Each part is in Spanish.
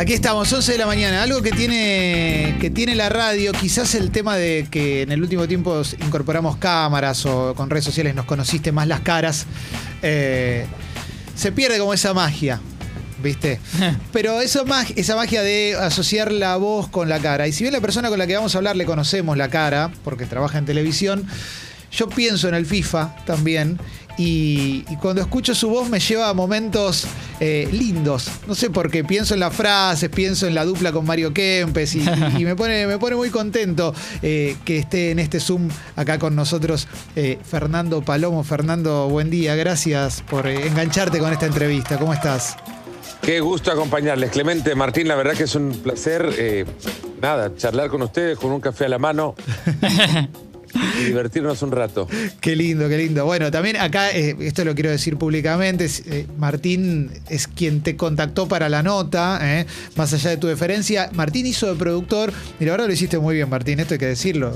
Aquí estamos, 11 de la mañana. Algo que tiene, que tiene la radio, quizás el tema de que en el último tiempo incorporamos cámaras o con redes sociales nos conociste más las caras, eh, se pierde como esa magia. ¿Viste? Pero eso, esa magia de asociar la voz con la cara. Y si bien la persona con la que vamos a hablar le conocemos la cara, porque trabaja en televisión, yo pienso en el FIFA también. Y, cuando escucho su voz me lleva a momentos eh, lindos. No sé por qué, pienso en las frases, pienso en la dupla con Mario Kempes y, me, pone, me pone muy contento eh, que esté en este Zoom acá con nosotros eh, Fernando Palomo. Fernando, buen día, gracias por engancharte con esta entrevista. ¿Cómo estás? Qué gusto acompañarles. Clemente, Martín, la verdad que es un placer, nada, charlar con ustedes con un café a la mano. y divertirnos un rato. Qué lindo, qué lindo. Bueno, también acá, eh, esto lo quiero decir públicamente, eh, Martín es quien te contactó para la nota, eh, más allá de tu deferencia. Martín hizo de productor, y la verdad lo hiciste muy bien, Martín, esto hay que decirlo.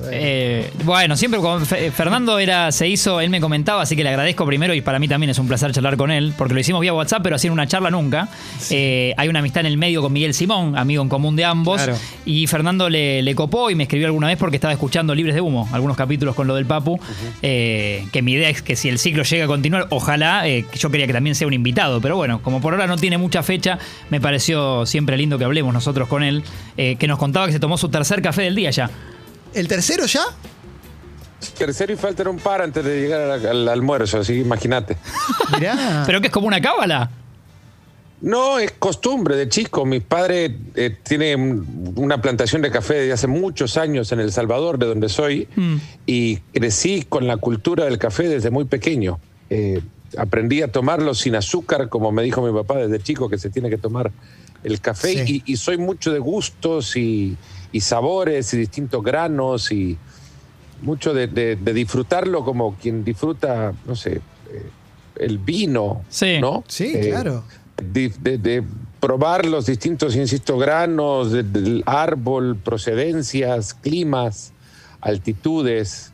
bueno, siempre con Fernando era, se hizo, él me comentaba, así que le agradezco primero y para mí también es un placer charlar con él, porque lo hicimos vía WhatsApp, pero así en una charla nunca. hay una amistad en el medio con Miguel Simón, amigo en común de ambos, y Fernando le, le copó y me escribió alguna vez porque estaba escuchando Libres de Humo, algunos capítulos con lo del Papu, eh, que mi idea es que si el ciclo llega a continuar, ojalá, eh, yo quería que también sea un invitado, pero bueno, como por ahora no tiene mucha fecha, me pareció siempre lindo que hablemos nosotros con él, eh, que nos contaba que se tomó su tercer café del día ya. ¿El tercero ya? Tercero y falta un par antes de llegar al, almuerzo, así imagínate. Pero que es como una cábala. No, es costumbre de chico. Mi padre eh, tiene una plantación de café desde hace muchos años en El Salvador, de donde soy, mm. y crecí con la cultura del café desde muy pequeño. Eh, aprendí a tomarlo sin azúcar, como me dijo mi papá desde chico, que se tiene que tomar el café, y, soy mucho de gustos y, sabores y distintos granos y mucho de, disfrutarlo como quien disfruta, no sé, eh, el vino, sí. ¿no? Sí, claro de, probar los distintos, insisto, granos del árbol, procedencias, climas, altitudes.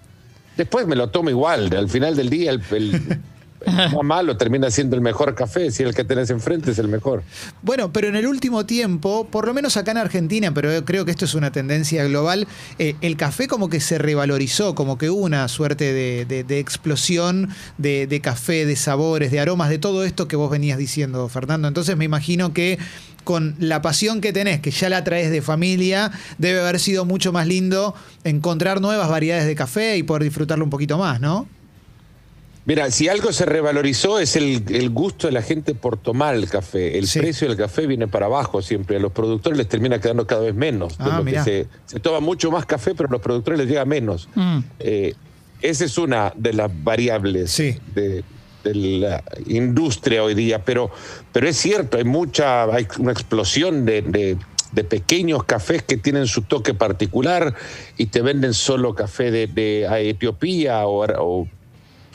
Después me lo tomo igual. Al final del día, el, más malo termina siendo el mejor café, si el que tenés enfrente es el mejor. Bueno, pero en el último tiempo, por lo menos acá en Argentina, pero creo que esto es una tendencia global, eh, el café como que se revalorizó, como que hubo una suerte de, explosión de, de, café, de sabores, de aromas, de todo esto que vos venías diciendo, Fernando. Entonces me imagino que con la pasión que tenés, que ya la traes de familia, debe haber sido mucho más lindo encontrar nuevas variedades de café y poder disfrutarlo un poquito más, ¿no? Mira, si algo se revalorizó es el, gusto de la gente por tomar el café. El precio del café viene para abajo siempre. A los productores les termina quedando cada vez menos. Ah, se, toma mucho más café, pero a los productores les llega menos. Mm. Eh, esa es una de las variables de, la industria hoy día. Pero, pero es cierto, hay mucha, hay una explosión de, pequeños cafés que tienen su toque particular y te venden solo café de, Etiopía o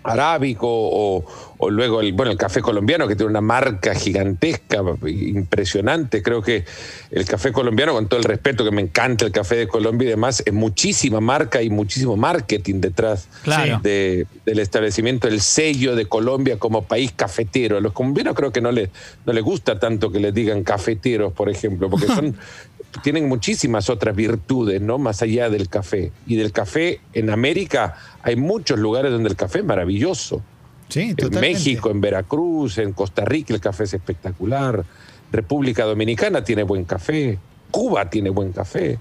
arábico o, luego el, bueno, el café colombiano que tiene una marca gigantesca, impresionante. Creo que el café colombiano, con todo el respeto que me encanta el café de Colombia y demás, es muchísima marca y muchísimo marketing detrás de, del establecimiento, el sello de Colombia como país cafetero. A los colombianos creo que no les, no les gusta tanto que les digan cafeteros, por ejemplo, porque son tienen muchísimas otras virtudes, ¿no? Más allá del café. Y del café en América hay muchos lugares donde el café es maravilloso. Sí, En México, en Veracruz, en Costa Rica el café es espectacular. República Dominicana tiene buen café. Cuba tiene buen café.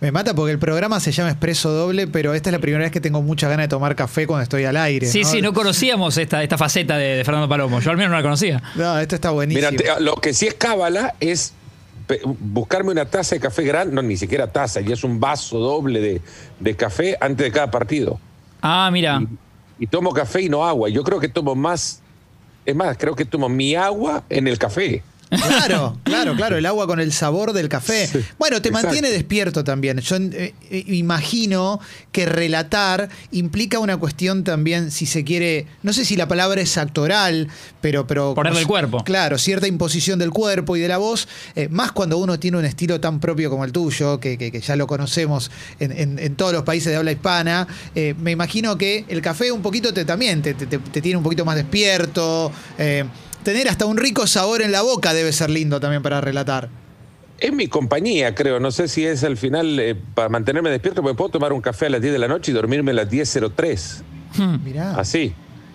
Me mata porque el programa se llama Expreso Doble, pero esta es la primera vez que tengo mucha ganas de tomar café cuando estoy al aire. Sí, sí, no conocíamos esta, esta faceta de, Fernando Palomo. Yo al menos no la conocía. No, esto está buenísimo. Mira, lo que sí es cábala es buscarme una taza de café grande, no, ni siquiera taza, ya es un vaso doble de, café antes de cada partido. Ah, mira. Y, tomo café y no agua. Yo creo que tomo más, es más, creo que tomo mi agua en el café. Claro, claro, claro, el agua con el sabor del café. bueno, te mantiene despierto también. Yo eh, eh, imagino que relatar implica una cuestión también, si se quiere, no sé si la palabra es actoral, pero... pero Ponerle el cuerpo. Claro, cierta imposición del cuerpo y de la voz, eh, más cuando uno tiene un estilo tan propio como el tuyo, que, ya lo conocemos en, todos los países de habla hispana, me imagino que el café un poquito te, también te, tiene un poquito más despierto tener hasta un rico sabor en la boca debe ser lindo también para relatar. es mi compañía, creo. No sé si es al final eh, para mantenerme despierto, porque puedo tomar un café a las 10 de la noche y dormirme a las 10.03. Hmm. Mirá. Así.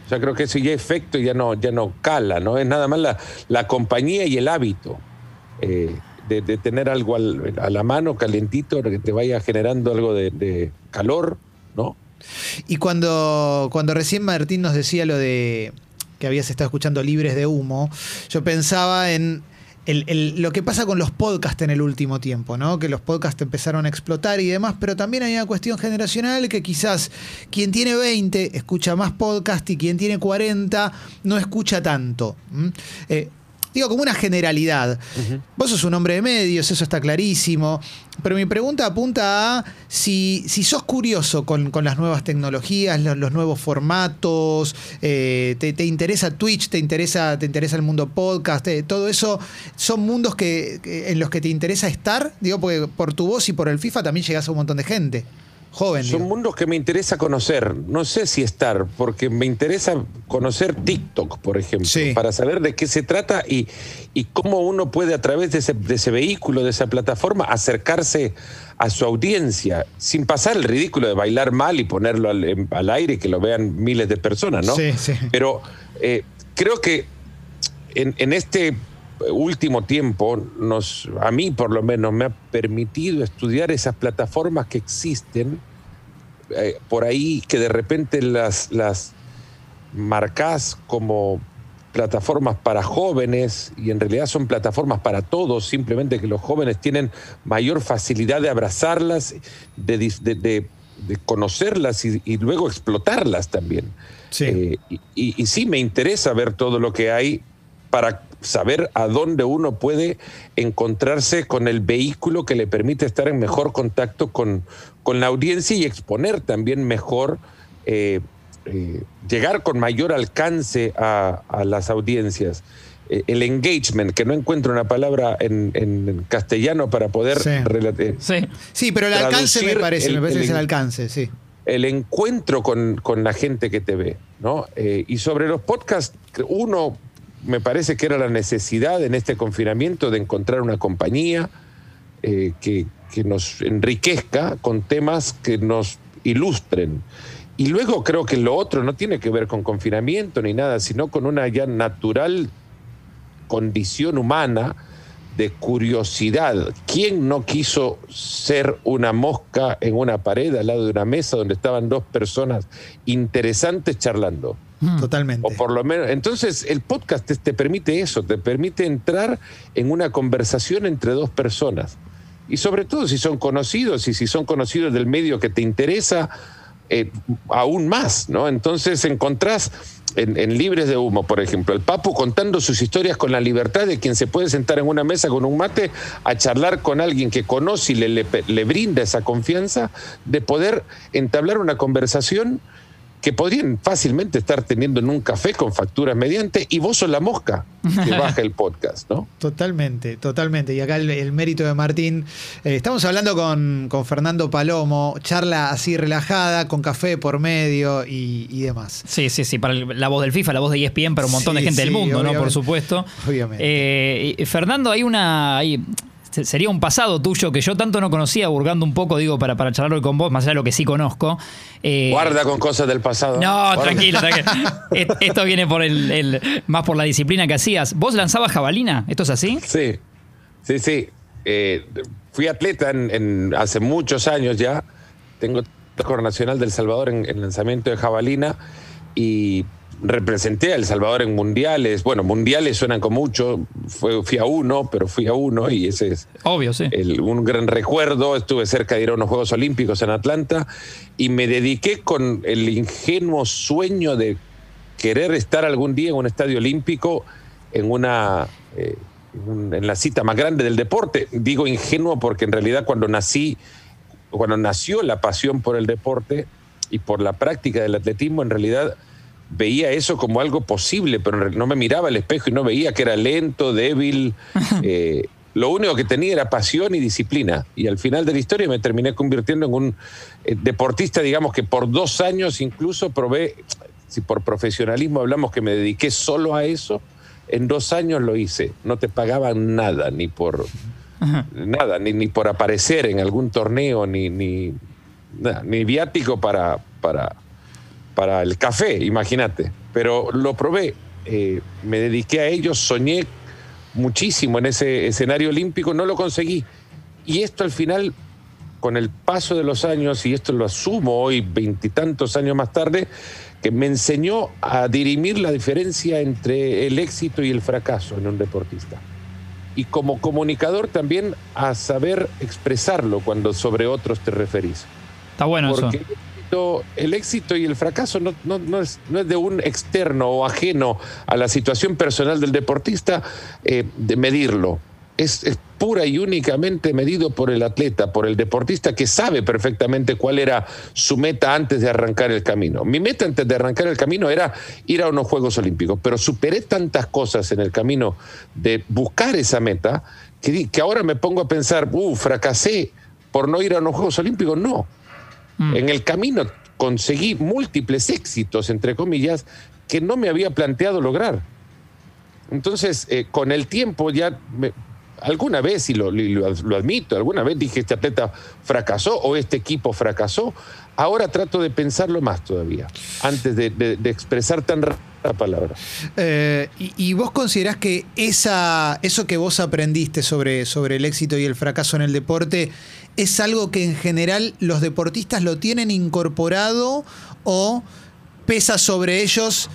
Ya creo que eso ya efecto ya no, ya no cala, ¿no? Es nada más la, la compañía y el hábito eh, de, tener algo a la mano calentito que te vaya generando algo de, calor, ¿no? Y cuando, cuando recién Martín nos decía lo de que habías estado escuchando Libres de Humo, yo pensaba en lo que pasa con los podcasts en el último tiempo, ¿no? Que los podcasts empezaron a explotar y demás, pero también hay una cuestión generacional que quizás quien tiene 20 escucha más podcast y quien tiene 40 no escucha tanto. Digo, como una generalidad. Vos sos un hombre de medios, eso está clarísimo. Pero mi pregunta apunta a si, si sos curioso con, las nuevas tecnologías, los, nuevos formatos, eh, te, interesa Twitch, te interesa, te interesa el mundo podcast, eh, todo eso, ¿son mundos que, en los que te interesa estar? Digo, porque por tu voz y por el FIFA también llegas a un montón de gente. Son mundos que me interesa conocer. No sé si estar, porque me interesa conocer TikTok, por ejemplo, para saber de qué se trata y, y cómo uno puede a través de ese, vehículo, de esa plataforma, acercarse a su audiencia sin pasar el ridículo de bailar mal y ponerlo al, aire y que lo vean miles de personas, ¿no? Sí, sí. Pero eh, creo que en, en este último tiempo, nos, a mí por lo menos, me ha permitido estudiar esas plataformas que existen eh, por ahí, que de repente las, las marcas como plataformas para jóvenes y en realidad son plataformas para todos, simplemente que los jóvenes tienen mayor facilidad de abrazarlas, de, conocerlas y, luego explotarlas también. Eh, y, y, sí me interesa ver todo lo que hay para saber a dónde uno puede encontrarse con el vehículo que le permite estar en mejor contacto con, con la audiencia y exponer también mejor, eh, eh, llegar con mayor alcance a, las audiencias. Eh, el engagement, que no encuentro una palabra en, castellano para poder sí. sí. pero el alcance me parece, me parece que es el alcance, sí el encuentro con, con, la gente que te ve, ¿no? y sobre los podcasts, uno me parece que era la necesidad en este confinamiento de encontrar una compañía eh, que, nos enriquezca con temas que nos ilustren. Y luego creo que lo otro no tiene que ver con confinamiento ni nada, sino con una ya natural condición humana de curiosidad. ¿Quién no quiso ser una mosca en una pared al lado de una mesa donde estaban dos personas interesantes charlando? Mm. Totalmente. O por lo menos, entonces el podcast te, permite eso, te permite entrar en una conversación entre dos personas. Y sobre todo si son conocidos y si son conocidos del medio que te interesa, eh, aún más, ¿no? Entonces encontrás en, Libres de Humo, por ejemplo, el Papu contando sus historias con la libertad de quien se puede sentar en una mesa con un mate a charlar con alguien que conoce y le, le brinda esa confianza de poder entablar una conversación que podrían fácilmente estar teniendo en un café con facturas mediante y vos sos la mosca que baja el podcast, ¿no? Totalmente, totalmente. Y acá el, mérito de Martín. Eh, estamos hablando con, con, Fernando Palomo, charla así relajada, con café por medio y, demás. Sí, sí, sí, para la voz del FIFA, la voz de ESPN, para un montón de gente del mundo, ¿no? Por supuesto. Obviamente. Eh, Fernando, hay una sería un pasado tuyo que yo tanto no conocía, burgando un poco, digo, para, para charlarlo con vos, más allá de lo que sí conozco. Eh, Guarda con cosas del pasado. No, tranquilo, tranquilo. Esto viene por el, más por la disciplina que hacías. ¿Vos lanzabas jabalina? ¿Esto es así? Sí, sí, sí. Eh, fui atleta en, hace muchos años ya. Tengo el nacional del Salvador en, en lanzamiento de jabalina y representé a El Salvador en mundiales. Bueno, mundiales suenan con mucho. fui a uno, pero fui a uno y ese es. Obvio, sí. un gran recuerdo. Estuve cerca de ir a unos Juegos Olímpicos en Atlanta y me dediqué con el ingenuo sueño de querer estar algún día en un estadio olímpico en una. Eh, en la cita más grande del deporte. Digo ingenuo porque en realidad cuando nací, cuando nació la pasión por el deporte y por la práctica del atletismo, en realidad veía eso como algo posible, pero no me miraba al espejo y no veía que era lento, débil. Eh, lo único que tenía era pasión y disciplina. Y al final de la historia me terminé convirtiendo en un eh, deportista, digamos que por dos años incluso probé, si por profesionalismo hablamos que me dediqué solo a eso, en dos años lo hice. No te pagaban nada, ni por nada, ni, ni, por aparecer en algún torneo, ni, ni, ni viático para, para, para el café, imagínate. Pero lo probé, eh, me dediqué a ello, soñé muchísimo en ese escenario olímpico, no lo conseguí. Y esto al final, con el paso de los años, y esto lo asumo hoy, veintitantos años más tarde, que me enseñó a dirimir la diferencia entre el éxito y el fracaso en un deportista. Y como comunicador también a saber expresarlo cuando sobre otros te referís. Está bueno Porque eso. El éxito, y el fracaso no, es, de un externo o ajeno a la situación personal del deportista eh, de medirlo es, pura y únicamente medido por el atleta, por el deportista que sabe perfectamente cuál era su meta antes de arrancar el camino. Mi meta antes de arrancar el camino era ir a unos Juegos Olímpicos, pero superé tantas cosas en el camino de buscar esa meta que, que ahora me pongo a pensar, uh, fracasé por no ir a unos Juegos Olímpicos. No. Mm. En el camino conseguí múltiples éxitos, entre comillas, que no me había planteado lograr. Entonces, eh, con el tiempo ya me, alguna vez, y lo, lo, admito, alguna vez dije este atleta fracasó o este equipo fracasó. Ahora trato de pensarlo más todavía, antes de, expresar tan la palabra. Eh, y, vos considerás que esa, eso que vos aprendiste sobre, sobre el éxito y el fracaso en el deporte es algo que en general los deportistas lo tienen incorporado o pesa sobre ellos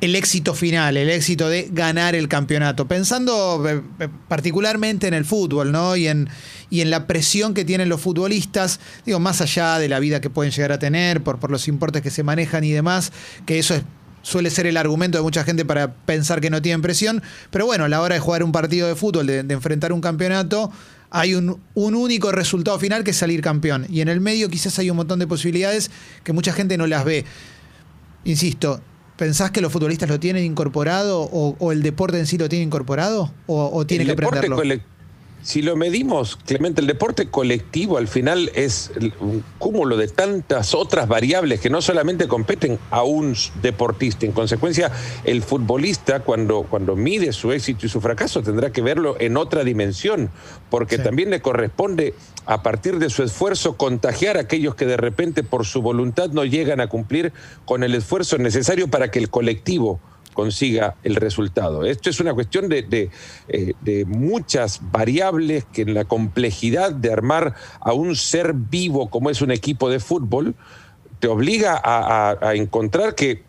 el éxito final, el éxito de ganar el campeonato. Pensando eh, eh, particularmente en el fútbol, ¿no? Y en, y en la presión que tienen los futbolistas, digo, más allá de la vida que pueden llegar a tener, por, por los importes que se manejan y demás, que eso suele ser el argumento de mucha gente para pensar que no tienen presión. Pero bueno, a la hora de jugar un partido de fútbol, de, enfrentar un campeonato, hay un, un, único resultado final que es salir campeón. Y en el medio quizás hay un montón de posibilidades que mucha gente no las ve. Insisto, ¿Pensás que los futbolistas lo tienen incorporado o, el deporte en sí lo tiene incorporado o, tiene que aprenderlo? Si lo medimos, Clemente, el deporte colectivo al final es un cúmulo de tantas otras variables que no solamente competen a un deportista. En consecuencia, el futbolista cuando, cuando mide su éxito y su fracaso tendrá que verlo en otra dimensión, porque también le corresponde a partir de su esfuerzo contagiar a aquellos que de repente por su voluntad no llegan a cumplir con el esfuerzo necesario para que el colectivo consiga el resultado. Esto es una cuestión de, eh, muchas variables que en la complejidad de armar a un ser vivo como es un equipo de fútbol, te obliga a, encontrar que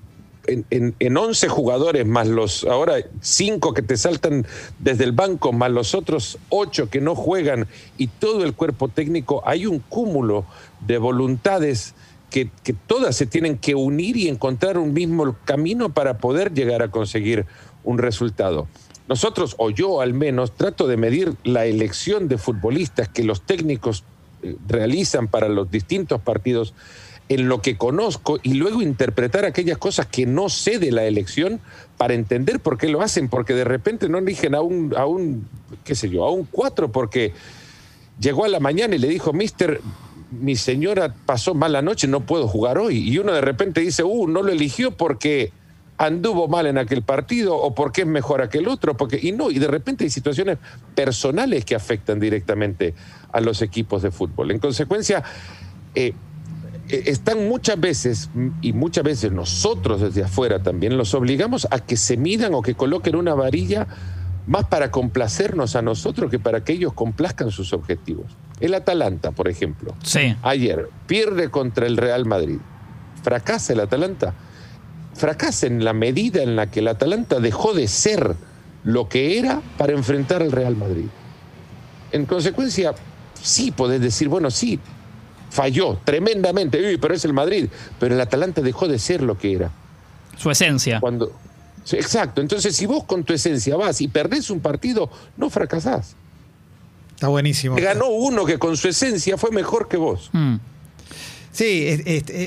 en, en, 11 jugadores, más los ahora 5 que te saltan desde el banco, más los otros 8 que no juegan y todo el cuerpo técnico, hay un cúmulo de voluntades que, todas se tienen que unir y encontrar un mismo camino para poder llegar a conseguir un resultado. Nosotros, o yo al menos, trato de medir la elección de futbolistas que los técnicos eh, realizan para los distintos partidos en lo que conozco y luego interpretar aquellas cosas que no sé de la elección para entender por qué lo hacen, porque de repente no eligen a un, a un qué sé yo, a un cuatro porque llegó a la mañana y le dijo, mister, mi señora pasó mala noche, no puedo jugar hoy. Y uno de repente dice, uh, no lo eligió porque anduvo mal en aquel partido o porque es mejor aquel otro, porque y no, y de repente hay situaciones personales que afectan directamente a los equipos de fútbol. En consecuencia, eh, eh, están muchas veces, y muchas veces nosotros desde afuera también, los obligamos a que se midan o que coloquen una varilla más para complacernos a nosotros que para que ellos complazcan sus objetivos. El Atalanta, por ejemplo, sí. ayer pierde contra el Real Madrid. ¿Fracasa el Atalanta? Fracasa en la medida en la que el Atalanta dejó de ser lo que era para enfrentar al Real Madrid. En consecuencia, sí podés decir, bueno, sí, falló tremendamente, pero es el Madrid, pero el Atalanta dejó de ser lo que era. Su esencia. Cuando, exacto, entonces si vos con tu esencia vas y perdés un partido, no fracasás. Está buenísimo. Ganó uno que con su esencia fue mejor que vos. Mm. Sí,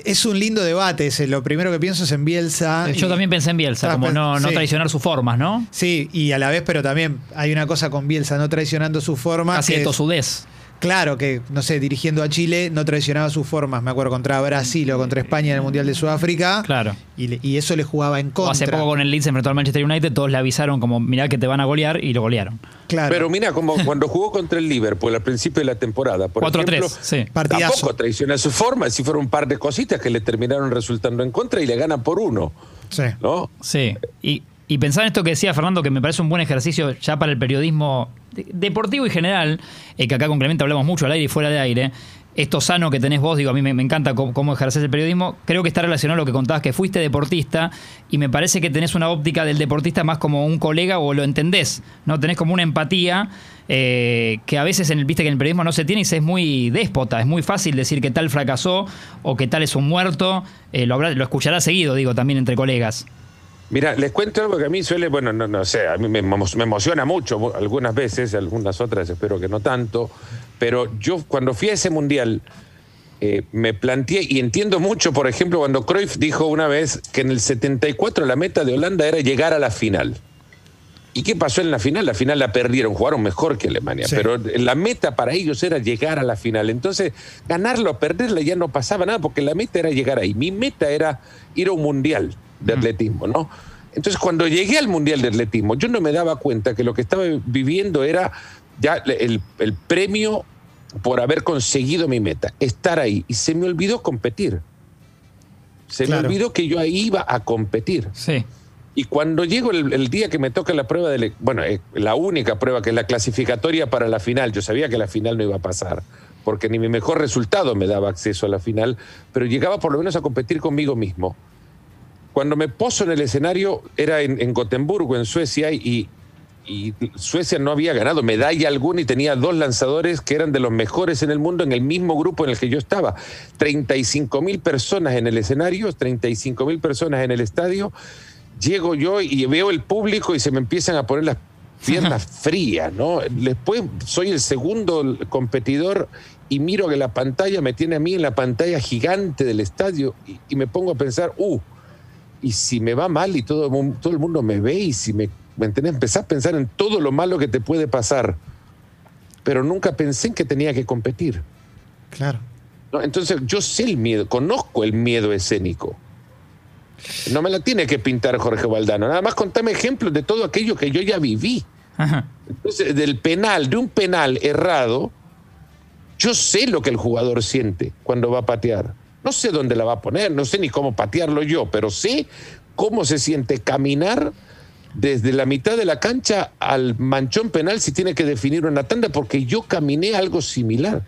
es, un lindo debate Lo primero que pienso es en Bielsa. Yo también pensé en Bielsa, como no, traicionar sus formas, ¿no? Sí, y a la vez, pero también hay una cosa con Bielsa, no traicionando sus formas. Casi de tosudez. Claro, que, no sé, dirigiendo a Chile no traicionaba sus formas, me acuerdo, contra Brasil o contra España en el Mundial de Sudáfrica. Claro. Y, eso le jugaba en contra. hace poco con el Leeds enfrentó al Manchester United, todos le avisaron como, mirá que te van a golear y lo golearon. Claro. Pero mira, como cuando jugó contra el Liverpool al principio de la temporada, por 4-3, sí. tampoco traiciona su forma, si fueron un par de cositas que le terminaron resultando en contra y le ganan por uno. Sí. ¿No? Sí. Y, y pensar en esto que decía Fernando, que me parece un buen ejercicio ya para el periodismo deportivo y general, eh, que acá con Clemente hablamos mucho al aire y fuera de aire, esto sano que tenés vos, digo, a mí me, encanta cómo, ejerces el periodismo, creo que está relacionado a lo que contabas, que fuiste deportista y me parece que tenés una óptica del deportista más como un colega o lo entendés, ¿no? Tenés como una empatía eh, que a veces en el, viste que en el periodismo no se tiene y es muy déspota, es muy fácil decir que tal fracasó o que tal es un muerto, eh, lo, lo escucharás seguido, digo, también entre colegas. Mira, les cuento algo que a mí suele, bueno, no, no sé, a mí me, emociona mucho algunas veces, algunas otras espero que no tanto, pero yo cuando fui a ese mundial eh, me planteé, y entiendo mucho, por ejemplo, cuando Cruyff dijo una vez que en el 74 la meta de Holanda era llegar a la final. ¿Y qué pasó en la final? La final la perdieron, jugaron mejor que Alemania, pero la meta para ellos era llegar a la final. Entonces, ganarlo o perderla ya no pasaba nada, porque la meta era llegar ahí. Mi meta era ir a un mundial de atletismo, ¿no? Entonces, cuando llegué al Mundial de Atletismo, yo no me daba cuenta que lo que estaba viviendo era ya el, premio por haber conseguido mi meta, estar ahí. Y se me olvidó competir. Se me olvidó que yo ahí iba a competir. Sí. Y cuando llego el, día que me toca la prueba de, bueno, eh, la única prueba que es la clasificatoria para la final, yo sabía que la final no iba a pasar, porque ni mi mejor resultado me daba acceso a la final, pero llegaba por lo menos a competir conmigo mismo. Cuando me poso en el escenario era en, Gotemburgo, en Suecia, y, Suecia no había ganado medalla alguna y tenía dos lanzadores que eran de los mejores en el mundo en el mismo grupo en el que yo estaba. 35 mil personas en el escenario, 35 mil personas en el estadio. Llego yo y veo el público y se me empiezan a poner las piernas frías, ¿no? Después soy el segundo competidor y miro que la pantalla me tiene a mí en la pantalla gigante del estadio y, y me pongo a pensar, uh, y si me va mal y todo, todo el mundo me ve y si me, ¿me entendés? Empezás a pensar en todo lo malo que te puede pasar, pero nunca pensé en que tenía que competir. Claro. Entonces yo sé el miedo, conozco el miedo escénico. No me la tiene que pintar Jorge Valdano. Nada más contame ejemplos de todo aquello que yo ya viví. Entonces, del penal, de un penal errado, yo sé lo que el jugador siente cuando va a patear. No sé dónde la va a poner, no sé ni cómo patearlo yo, pero sé cómo se siente caminar desde la mitad de la cancha al manchón penal si tiene que definir una tanda, porque yo caminé algo similar.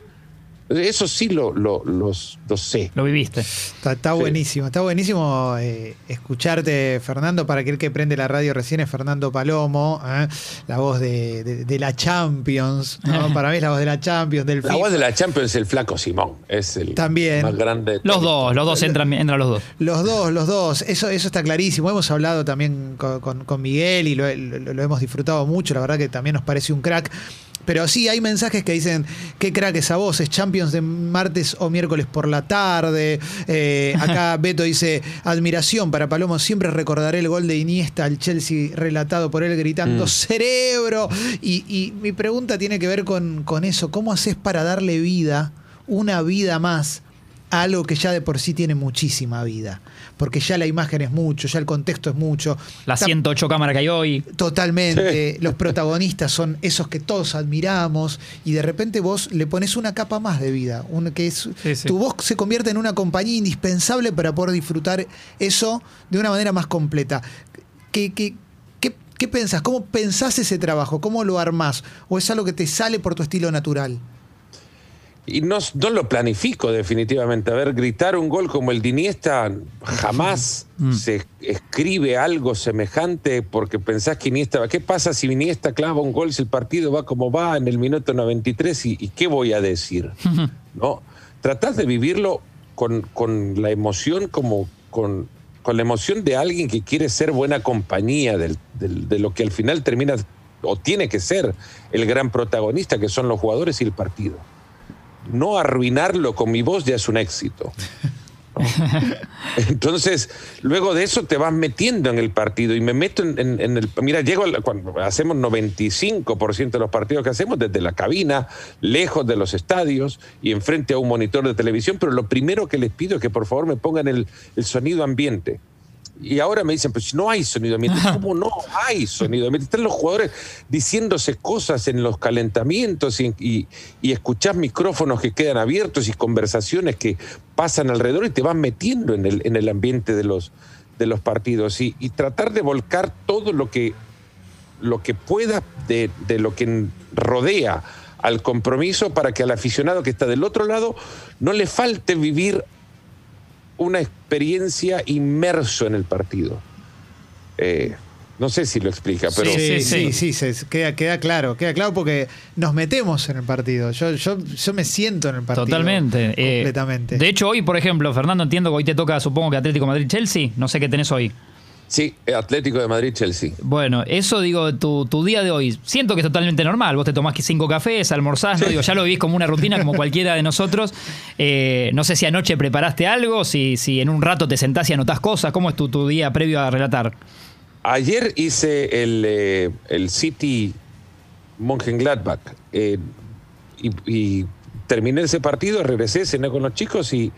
Eso sí lo, lo, sé. Lo viviste. Está, buenísimo, está buenísimo eh, escucharte, Fernando. Para aquel que prende la radio recién es Fernando Palomo, ¿eh? la voz de, la Champions. para mí es la voz de la Champions. Del la voz de la Champions es el flaco Simón. Es el También. más grande. Los dos, los dos entran, entran los dos. Los dos, los dos. Eso, eso está clarísimo. Hemos hablado también con, Miguel y lo hemos disfrutado mucho. La verdad que también nos parece un crack. Pero sí, hay mensajes que dicen, qué crack esa voz, es Champions de martes o miércoles por la tarde. Eh, acá Beto dice, admiración para Palomo, siempre recordaré el gol de Iniesta al Chelsea relatado por él gritando, mm. cerebro. Y, mi pregunta tiene que ver con, con eso, ¿cómo haces para darle vida, una vida más, a algo que ya de por sí tiene muchísima vida? Porque ya la imagen es mucho, ya el contexto es mucho. Las 108 cámaras que hay hoy. Totalmente. Los protagonistas son esos que todos admiramos y de repente vos le pones una capa más de vida. que es, Tu voz se convierte en una compañía indispensable para poder disfrutar eso de una manera más completa. ¿Qué, qué, qué pensás? ¿Cómo pensás ese trabajo? ¿Cómo lo armás? ¿O es algo que te sale por tu estilo natural? Y no, no, lo planifico definitivamente. A ver, gritar un gol como el de Iniesta, jamás mm. se escribe algo semejante porque pensás que Iniesta... ¿Qué pasa si Iniesta clava un gol si el partido va como va en el minuto 93 y, y qué voy a decir? ¿No? Tratás de vivirlo con, con la emoción como... Con, con la emoción de alguien que quiere ser buena compañía del, de lo que al final termina o tiene que ser el gran protagonista, que son los jugadores y el partido no arruinarlo con mi voz ya es un éxito. Entonces, luego de eso te vas metiendo en el partido y me meto en, el... Mira, llego cuando hacemos 95% de los partidos que hacemos desde la cabina, lejos de los estadios y enfrente a un monitor de televisión, pero lo primero que les pido es que por favor me pongan el, el sonido ambiente. Y ahora me dicen, pues no hay sonido ambiente. ¿Cómo no hay sonido ambiente? Están los jugadores diciéndose cosas en los calentamientos y, y, escuchás micrófonos que quedan abiertos y conversaciones que pasan alrededor y te vas metiendo en el, en el ambiente de los, de los partidos. Y, tratar de volcar todo lo que, lo que pueda de, de lo que rodea al compromiso para que al aficionado que está del otro lado no le falte vivir una experiencia inmerso en el partido. Eh, no sé si lo explica, pero. Sí, sí, sí, sí, queda, queda, claro, queda claro porque nos metemos en el partido. Yo, yo, yo me siento en el partido. Totalmente. Eh, completamente. de hecho, hoy, por ejemplo, Fernando, entiendo que hoy te toca, supongo que Atlético Madrid-Chelsea. No sé qué tenés hoy. Sí, Atlético de Madrid, Chelsea. Bueno, eso digo, tu, día de hoy, siento que es totalmente normal. Vos te tomás cinco cafés, almorzás, digo, ya lo vivís como una rutina, como cualquiera de nosotros. Eh, no sé si anoche preparaste algo, si, si en un rato te sentás y anotás cosas. ¿Cómo es tu, tu día previo a relatar? Ayer hice el, eh, el City Mönchengladbach eh, y, y terminé ese partido, regresé, cené con los chicos y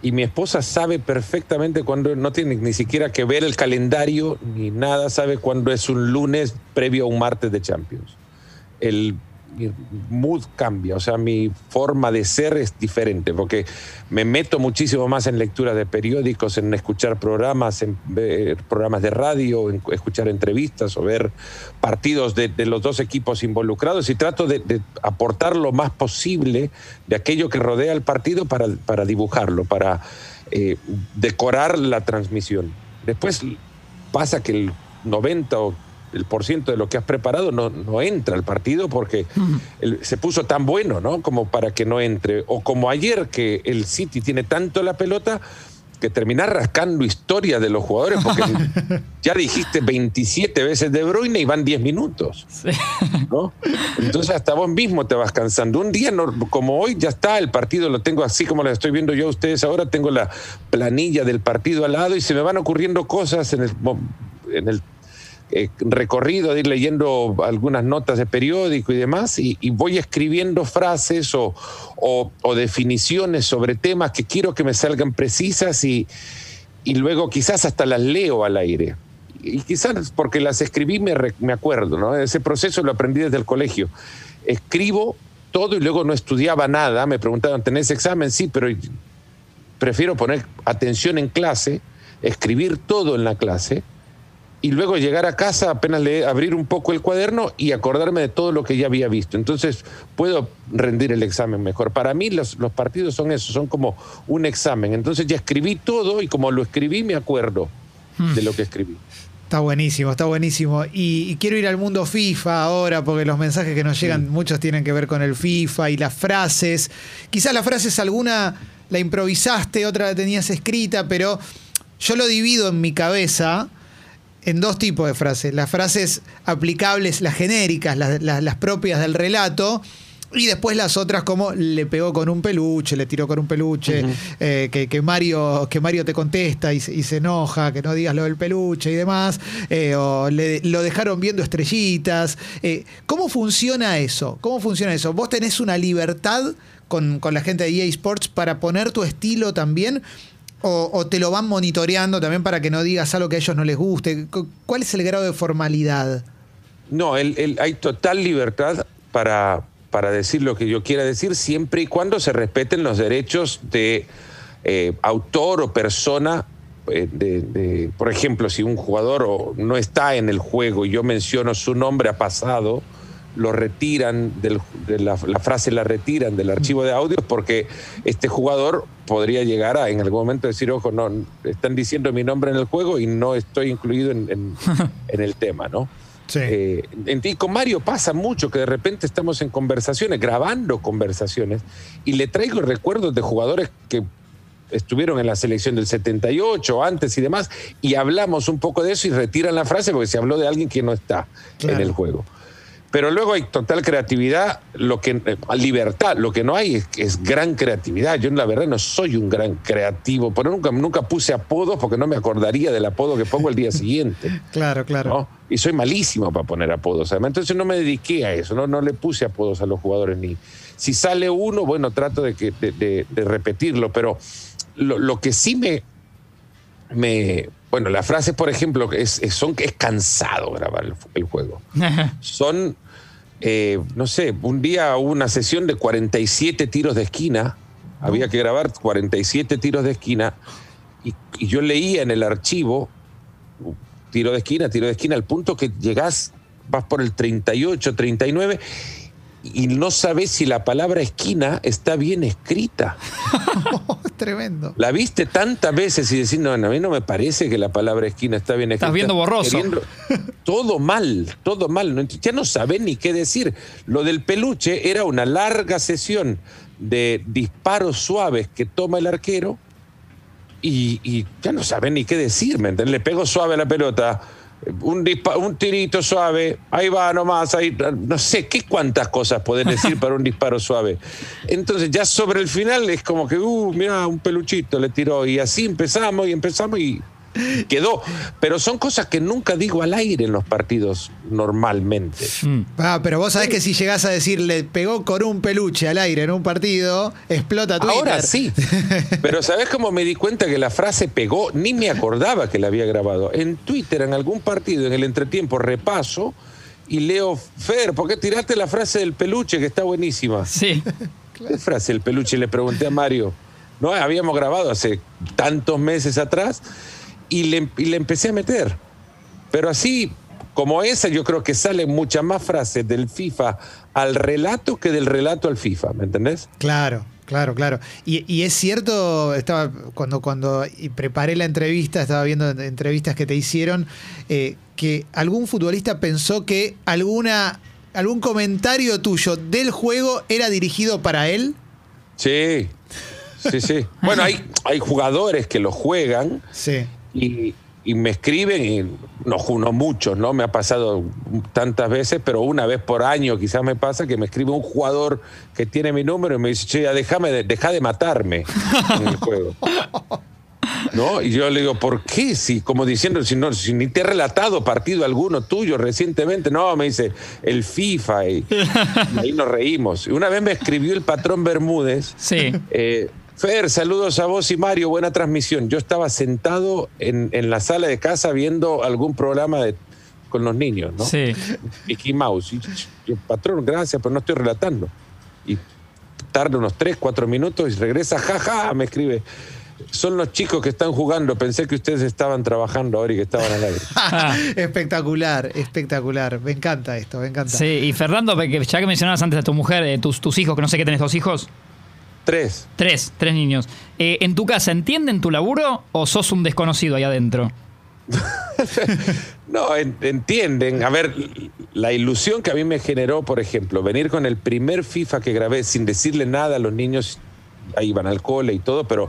y mi esposa sabe perfectamente cuando no tiene ni siquiera que ver el calendario ni nada, sabe cuándo es un lunes previo a un martes de Champions. El mi mood cambia, o sea, mi forma de ser es diferente, porque me meto muchísimo más en lectura de periódicos, en escuchar programas, en ver programas de radio, en escuchar entrevistas o ver partidos de, los dos equipos involucrados y trato de, aportar lo más posible de aquello que rodea el partido para, para dibujarlo, para eh, decorar la transmisión. Después pasa que el 90 o el porciento de lo que has preparado no, no entra al partido porque se puso tan bueno, ¿no? Como para que no entre. O como ayer que el City tiene tanto la pelota que terminar rascando historia de los jugadores porque ya dijiste 27 veces de Bruyne y van 10 minutos. ¿no? Entonces hasta vos mismo te vas cansando. Un día como hoy ya está, el partido lo tengo así como lo estoy viendo yo a ustedes ahora, tengo la planilla del partido al lado y se me van ocurriendo cosas en el, en el eh, recorrido ir leyendo algunas notas de periódico y demás, y, voy escribiendo frases o, definiciones sobre temas que quiero que me salgan precisas y, luego quizás hasta las leo al aire. Y quizás porque las escribí me, me acuerdo, ¿no? Ese proceso lo aprendí desde el colegio. Escribo todo y luego no estudiaba nada. Me preguntaban, ¿tenés examen? Sí, pero prefiero poner atención en clase, escribir todo en la clase y luego llegar a casa, apenas leer, abrir un poco el cuaderno y acordarme de todo lo que ya había visto. Entonces puedo rendir el examen mejor. Para mí los, partidos son eso, son como un examen. Entonces ya escribí todo y como lo escribí me acuerdo hmm. de lo que escribí. Está buenísimo, está buenísimo. Y, quiero ir al mundo FIFA ahora, porque los mensajes que nos llegan, muchos tienen que ver con el FIFA y las frases. Quizás las frases alguna la improvisaste, otra la tenías escrita, pero yo lo divido en mi cabeza en dos tipos de frases. Las frases aplicables, las genéricas, las, propias del relato. Y después las otras como le pegó con un peluche, le tiró con un peluche, eh, que, Mario, que Mario te contesta y, se enoja, que no digas lo del peluche y demás, eh, o lo dejaron viendo estrellitas. Eh, ¿Cómo funciona eso? ¿Cómo funciona eso? ¿Vos tenés una libertad con, con la gente de EA Sports para poner tu estilo también? O, te lo van monitoreando también para que no digas algo que a ellos no les guste? ¿Cuál es el grado de formalidad? No, hay total libertad para, para decir lo que yo quiera decir siempre y cuando se respeten los derechos de eh, autor o persona. Eh, de, por ejemplo, si un jugador no está en el juego y yo menciono su nombre a pasado, lo retiran, de la, frase la retiran del archivo de audios porque este jugador podría llegar a en algún momento decir, ojo, no, están diciendo mi nombre en el juego y no estoy incluido en, el tema, ¿no? Sí. Eh, en ti con Mario pasa mucho que de repente estamos en conversaciones, grabando conversaciones, y le traigo recuerdos de jugadores que estuvieron en la selección del 78, antes y demás, y hablamos un poco de eso y retiran la frase porque se habló de alguien que no está en el juego. Pero luego hay total creatividad, lo que eh, libertad, lo que no hay es, gran creatividad. Yo la verdad no soy un gran creativo, pero nunca, nunca puse apodos porque no me acordaría del apodo que pongo el día siguiente. claro, claro. Y soy malísimo para poner apodos. Entonces no me dediqué a eso, no, no le puse apodos a los jugadores ni. Si sale uno, bueno, trato de, que, de, repetirlo, pero lo, que sí me, me, bueno, la frase, por ejemplo, es, es, son, es cansado grabar el, juego. son, eh, no sé, un día hubo una sesión de 47 tiros de esquina. Había que grabar 47 tiros de esquina. Y, y, yo leía en el archivo, tiro de esquina, tiro de esquina, al punto que llegás, vas por el 38, 39 y no sabes si la palabra esquina está bien escrita. Tremendo. La viste tantas veces y decís, no, a mí no me parece que la palabra esquina está bien escrita. Estás viendo borroso. todo mal, todo mal. Ya no sabes ni qué decir. Lo del peluche era una larga sesión de disparos suaves que toma el arquero y, ya no saben ni qué decir, ¿me Le pego suave a la pelota un, un tirito suave, ahí va nomás, ahí, no sé qué cuántas cosas pueden decir para un disparo suave. Entonces ya sobre el final es como que, uh, mira, un peluchito le tiró y así empezamos y empezamos y quedó. Pero son cosas que nunca digo al aire en los partidos normalmente. Mm. Ah, pero vos sabés que si llegás a decir le pegó con un peluche al aire en un partido, explota Twitter. Ahora sí. Pero ¿sabés cómo me di cuenta que la frase pegó? Ni me acordaba que la había grabado. En Twitter, en algún partido, en el entretiempo, repaso y leo, Fer, ¿por qué tiraste la frase del peluche que está buenísima? Sí. ¿Qué frase del peluche? Le pregunté a Mario. No, habíamos grabado hace tantos meses atrás y le, empecé a meter. Pero así como esa, yo creo que salen muchas más frases del FIFA al relato que del relato al FIFA, ¿me entendés? Claro. Claro, claro. Y, es cierto, estaba cuando, cuando preparé la entrevista, estaba viendo entrevistas que te hicieron, eh, que algún futbolista pensó que alguna, algún comentario tuyo del juego era dirigido para él. Sí, sí, sí. bueno, hay, hay jugadores que lo juegan sí y, me escriben, y no, no muchos, ¿no? Me ha pasado tantas veces, pero una vez por año quizás me pasa que me escribe un jugador que tiene mi número y me dice, che, déjame, deja de matarme en el juego. ¿No? Y yo le digo, ¿por qué? Si, como diciendo, si, no, si ni te he relatado partido alguno tuyo recientemente, no, me dice, el FIFA, y, ahí nos reímos. Una vez me escribió el patrón Bermúdez, sí. Eh, Fer, saludos a vos y Mario, buena transmisión. Yo estaba sentado en, la sala de casa viendo algún programa de, con los niños, ¿no? Sí. Mickey Mouse. Y yo, patrón, gracias, pero no estoy relatando. Y tarda unos tres, cuatro minutos y regresa, jaja, me escribe. Son los chicos que están jugando. Pensé que ustedes estaban trabajando ahora y que estaban al aire. espectacular, espectacular. Me encanta esto, me encanta. Sí, y Fernando, ya que mencionabas antes a tu mujer, eh, tus, tus hijos, que no sé qué tenés dos hijos. Tres. Tres, tres niños. Eh, ¿En tu casa entienden tu laburo o sos un desconocido ahí adentro? no, entienden. A ver, la ilusión que a mí me generó, por ejemplo, venir con el primer FIFA que grabé sin decirle nada a los niños, ahí iban al cole y todo, pero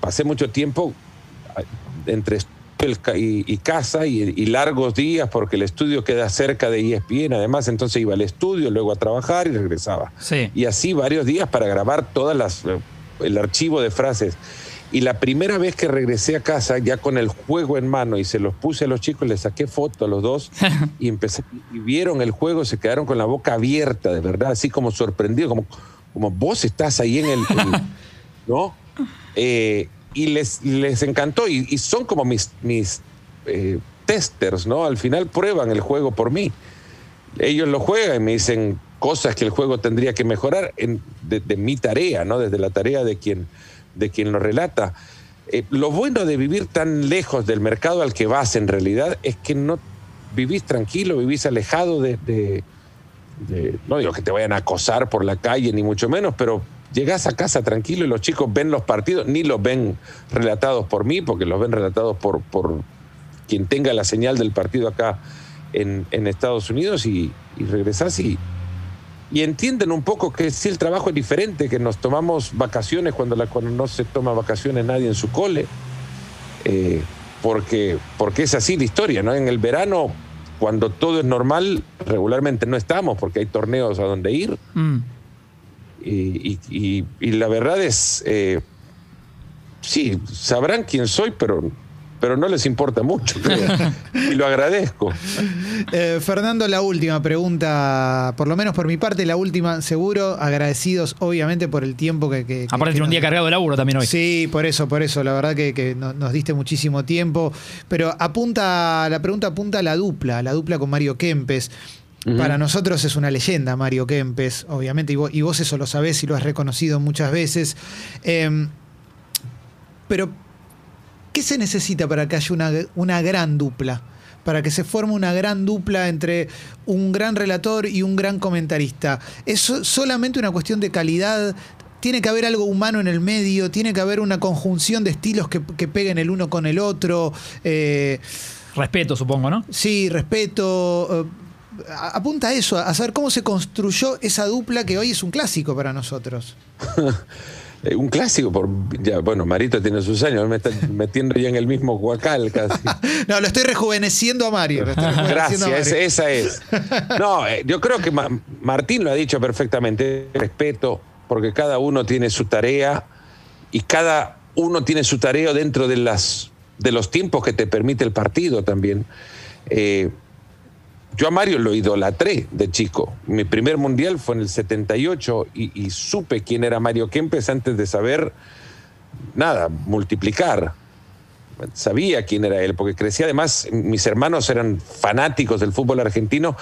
pasé mucho tiempo entre y, casa y, largos días porque el estudio queda cerca de ESPN, además entonces iba al estudio, luego a trabajar y regresaba. Y así varios días para grabar todas las eh, el archivo de frases. Y la primera vez que regresé a casa, ya con el juego en mano y se los puse a los chicos, les saqué foto a los dos y empecé, y vieron el juego, se quedaron con la boca abierta, de verdad, así como sorprendidos, como, como vos estás ahí en el. ¿No? Eh, y les, les encantó y, son como mis, mis eh, testers, ¿no? Al final prueban el juego por mí. Ellos lo juegan y me dicen cosas que el juego tendría que mejorar en, de, mi tarea, ¿no? Desde la tarea de quien, de quien lo relata. Eh, lo bueno de vivir tan lejos del mercado al que vas en realidad es que no vivís tranquilo, vivís alejado de, de no digo que te vayan a acosar por la calle, ni mucho menos, pero Llegás a casa tranquilo y los chicos ven los partidos, ni los ven relatados por mí, porque los ven relatados por, por quien tenga la señal del partido acá en, Estados Unidos y, y regresás y, y entienden un poco que si el trabajo es diferente, que nos tomamos vacaciones cuando no se toma vacaciones nadie en su cole, eh, porque, porque es así la historia, ¿no? En el verano cuando todo es normal, regularmente no estamos porque hay torneos a donde ir. Mm. Y, la verdad es, eh, sí, sabrán quién soy, pero pero no les importa mucho, y lo agradezco. Eh, Fernando, la última pregunta, por lo menos por mi parte, la última, seguro, agradecidos obviamente por el tiempo que... que Aparte tiene un día cargado de laburo también hoy. Sí, por eso, por eso, la verdad que, nos diste muchísimo tiempo, pero apunta, la pregunta apunta a la dupla, la dupla con Mario Kempes. Para nosotros es una leyenda Mario Kempes, obviamente, y vos, eso lo sabés y lo has reconocido muchas veces. Em, pero ¿Qué se necesita para que haya una, una gran dupla? para que se forme una gran dupla entre un gran relator y un gran comentarista. ¿Es solamente una cuestión de calidad? ¿Tiene que haber algo humano en el medio? ¿Tiene que haber una conjunción de estilos que, peguen el uno con el otro? Eh, respeto, supongo, ¿no? Sí, respeto. Eh, apunta a eso, a saber cómo se construyó esa dupla que hoy es un clásico para nosotros. Eh, un clásico, por ya, bueno, Marito tiene sus años, me está metiendo ya en el mismo guacal casi. no, lo estoy rejuveneciendo a Mario. Gracias, esa es. No, eh, yo creo que Martín lo ha dicho perfectamente, respeto, porque cada uno tiene su tarea y cada uno tiene su tarea dentro de, las, de los tiempos que te permite el partido también. Eh, yo a Mario lo idolatré de chico. Mi primer mundial fue en el 78 y, supe quién era Mario Kempes antes de saber nada, multiplicar. Sabía quién era él, porque crecía además, mis hermanos eran fanáticos del fútbol argentino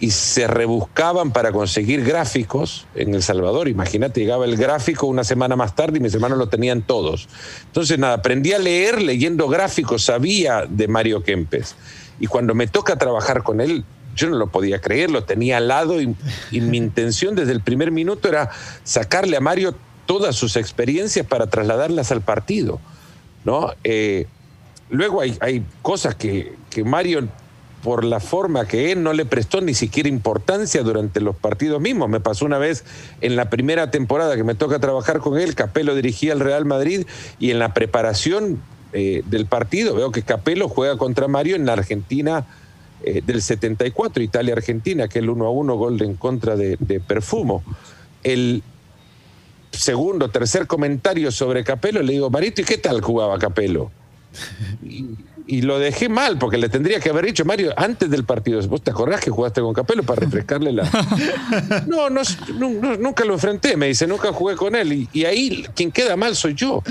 y se rebuscaban para conseguir gráficos en El Salvador. Imagínate, llegaba el gráfico una semana más tarde y mis hermanos lo tenían todos. Entonces, nada, aprendí a leer leyendo gráficos, sabía de Mario Kempes. Y cuando me toca trabajar con él, yo no lo podía creer, lo tenía al lado y, mi intención desde el primer minuto era sacarle a Mario todas sus experiencias para trasladarlas al partido. ¿no? Eh, luego hay, hay cosas que, que, Mario, por la forma que es, no le prestó ni siquiera importancia durante los partidos mismos. Me pasó una vez en la primera temporada que me toca trabajar con él, Capello dirigía al Real Madrid y en la preparación eh, del partido veo que Capello juega contra Mario en la Argentina eh, del 74, Italia-Argentina, que el 1 a 1 gol en contra de, de Perfumo. El segundo, tercer comentario sobre Capelo, le digo, Marito, ¿y qué tal jugaba Capelo? y lo dejé mal, porque le tendría que haber dicho, Mario, antes del partido, ¿vos te acordás que jugaste con Capelo para refrescarle la... no, no, nunca lo enfrenté, me dice, nunca jugué con él. Y, ahí quien queda mal soy yo.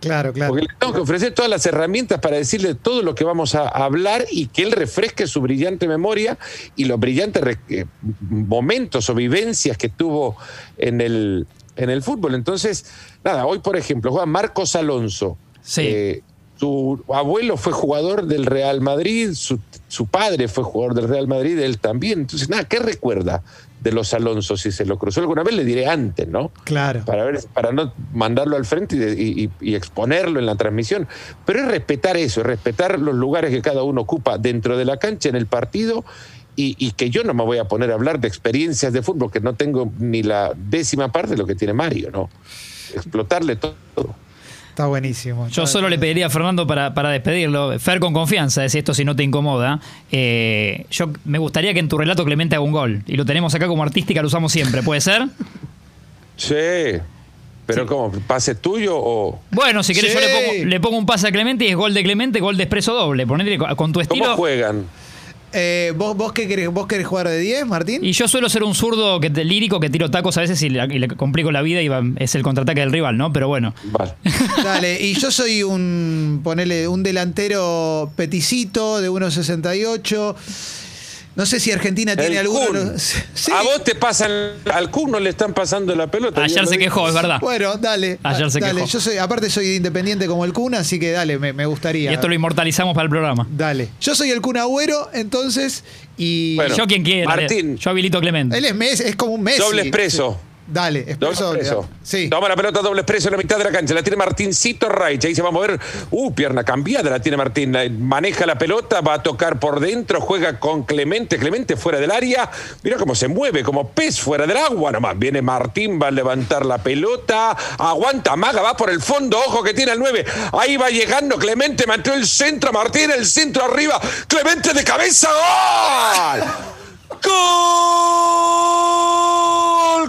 Claro, claro. Porque le tengo que ofrecer todas las herramientas para decirle todo lo que vamos a hablar y que él refresque su brillante memoria y los brillantes eh, momentos o vivencias que tuvo en el, en el fútbol. Entonces, nada, hoy por ejemplo, juega Marcos Alonso. Sí. Eh, su abuelo fue jugador del Real Madrid, su, padre fue jugador del Real Madrid, él también. Entonces, nada, ¿qué recuerda de los Alonso si se lo cruzó alguna vez? Le diré antes, ¿no? Claro. Para, ver, para no mandarlo al frente y, exponerlo en la transmisión. Pero es respetar eso, es respetar los lugares que cada uno ocupa dentro de la cancha, en el partido. Y, y que yo no me voy a poner a hablar de experiencias de fútbol, que no tengo ni la décima parte de lo que tiene Mario, ¿no? Explotarle todo. Está buenísimo. Yo solo le pediría a Fernando para, para despedirlo, Fer con confianza, es esto si no te incomoda. Eh, yo me gustaría que en tu relato Clemente haga un gol. Y lo tenemos acá como artística, lo usamos siempre, ¿puede ser? Sí. Pero ¿cómo? ¿Pase tuyo o.? Bueno, si querés, yo le pongo, un pase a Clemente y es gol de Clemente, gol de expreso doble. Ponele con tu estilo. ¿Cómo juegan? Eh, ¿vos, vos, qué querés, ¿Vos querés jugar de 10, Martín? Y yo suelo ser un zurdo que, lírico que tiro tacos a veces y le, complico la vida y es el contraataque del rival, ¿no? Pero bueno. Vale. Dale, y yo soy un, ponele, un delantero peticito de 1.68 no sé si Argentina tiene alguno. A vos te pasan, al Kun no le están pasando la pelota. Ayer se quejó, es verdad. Bueno, dale. Ayer se dale. quejó. Yo soy, aparte soy independiente como el Kun, así que dale, me, gustaría. Y esto lo inmortalizamos para el programa. Dale. Yo soy el Kun Agüero, entonces, y. yo quien quiera. Martín. Yo habilito Clemente. Él es, es como un Messi. Doble expreso. Dale, expreso doble. Sí. Toma la pelota doble expreso en la mitad de la cancha. La tiene Martincito Reich. Ahí se va a mover. Uh, pierna cambiada la tiene Martín. Maneja la pelota, va a tocar por dentro, juega con Clemente. Clemente fuera del área. Mira cómo se mueve, como pez fuera del agua nomás. Viene Martín, va a levantar la pelota. Aguanta, Maga, va por el fondo. Ojo que tiene el 9. Ahí va llegando Clemente, mantuvo el centro. Martín, el centro arriba. Clemente de cabeza. ¡Gol! ¡Gol!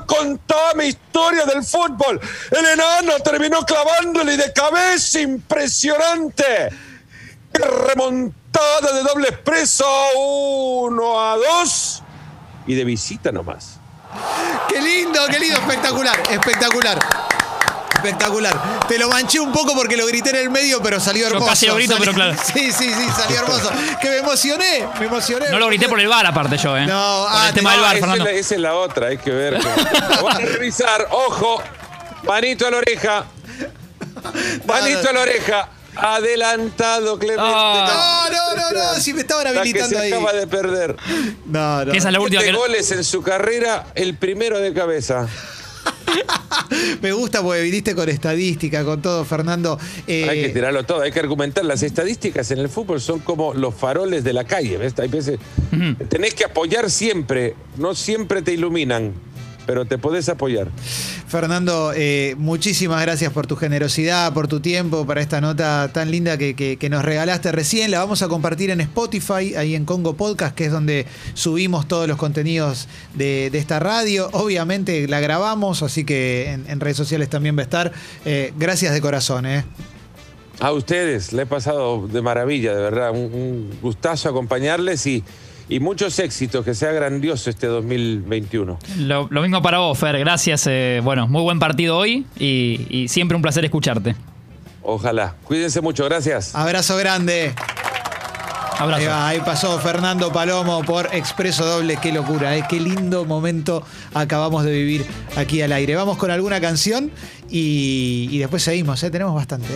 Con toda mi historia del fútbol. El enano terminó clavándole de cabeza. Impresionante. Remontada de doble expreso. Uno a dos. Y de visita nomás. Qué lindo, qué lindo. Espectacular, espectacular. Espectacular. Te lo manché un poco porque lo grité en el medio, pero salió hermoso. Yo casi lo grito, pero claro. Sí, sí, sí, salió hermoso. Que me emocioné, me emocioné. No lo grité por el bar, aparte yo, ¿eh? No, ah, el tema del bar, Fernando. Esa es la otra, hay que ver. Vamos a revisar, ojo, manito a la oreja. Manito a la oreja. Adelantado, Clemente. No, no, no, no, si me estaban habilitando la que se acaba de perder. No, no. Esa es la última que... goles en su carrera, el primero de cabeza. Me gusta porque viniste con estadística, con todo, Fernando. Eh, hay que tirarlo todo, hay que argumentar. Las estadísticas en el fútbol son como los faroles de la calle. ¿ves? Hay veces, Tenés que apoyar siempre, no siempre te iluminan pero te podés apoyar. Fernando, eh, muchísimas gracias por tu generosidad, por tu tiempo, para esta nota tan linda que, nos regalaste recién. La vamos a compartir en Spotify, ahí en Congo Podcast, que es donde subimos todos los contenidos de, esta radio. Obviamente la grabamos, así que en, redes sociales también va a estar. Eh, gracias de corazón. Eh. A ustedes, le he pasado de maravilla, de verdad. un gustazo acompañarles y y muchos éxitos, que sea grandioso este 2021. Lo, mismo para vos, Fer, gracias. Eh, bueno, muy buen partido hoy y, siempre un placer escucharte. Ojalá. Cuídense mucho, gracias. Abrazo grande. Abrazo. Ahí, pasó Fernando Palomo por Expreso Doble. Qué locura, ¿eh? qué lindo momento acabamos de vivir aquí al aire. Vamos con alguna canción y, después seguimos, ¿eh? tenemos bastante.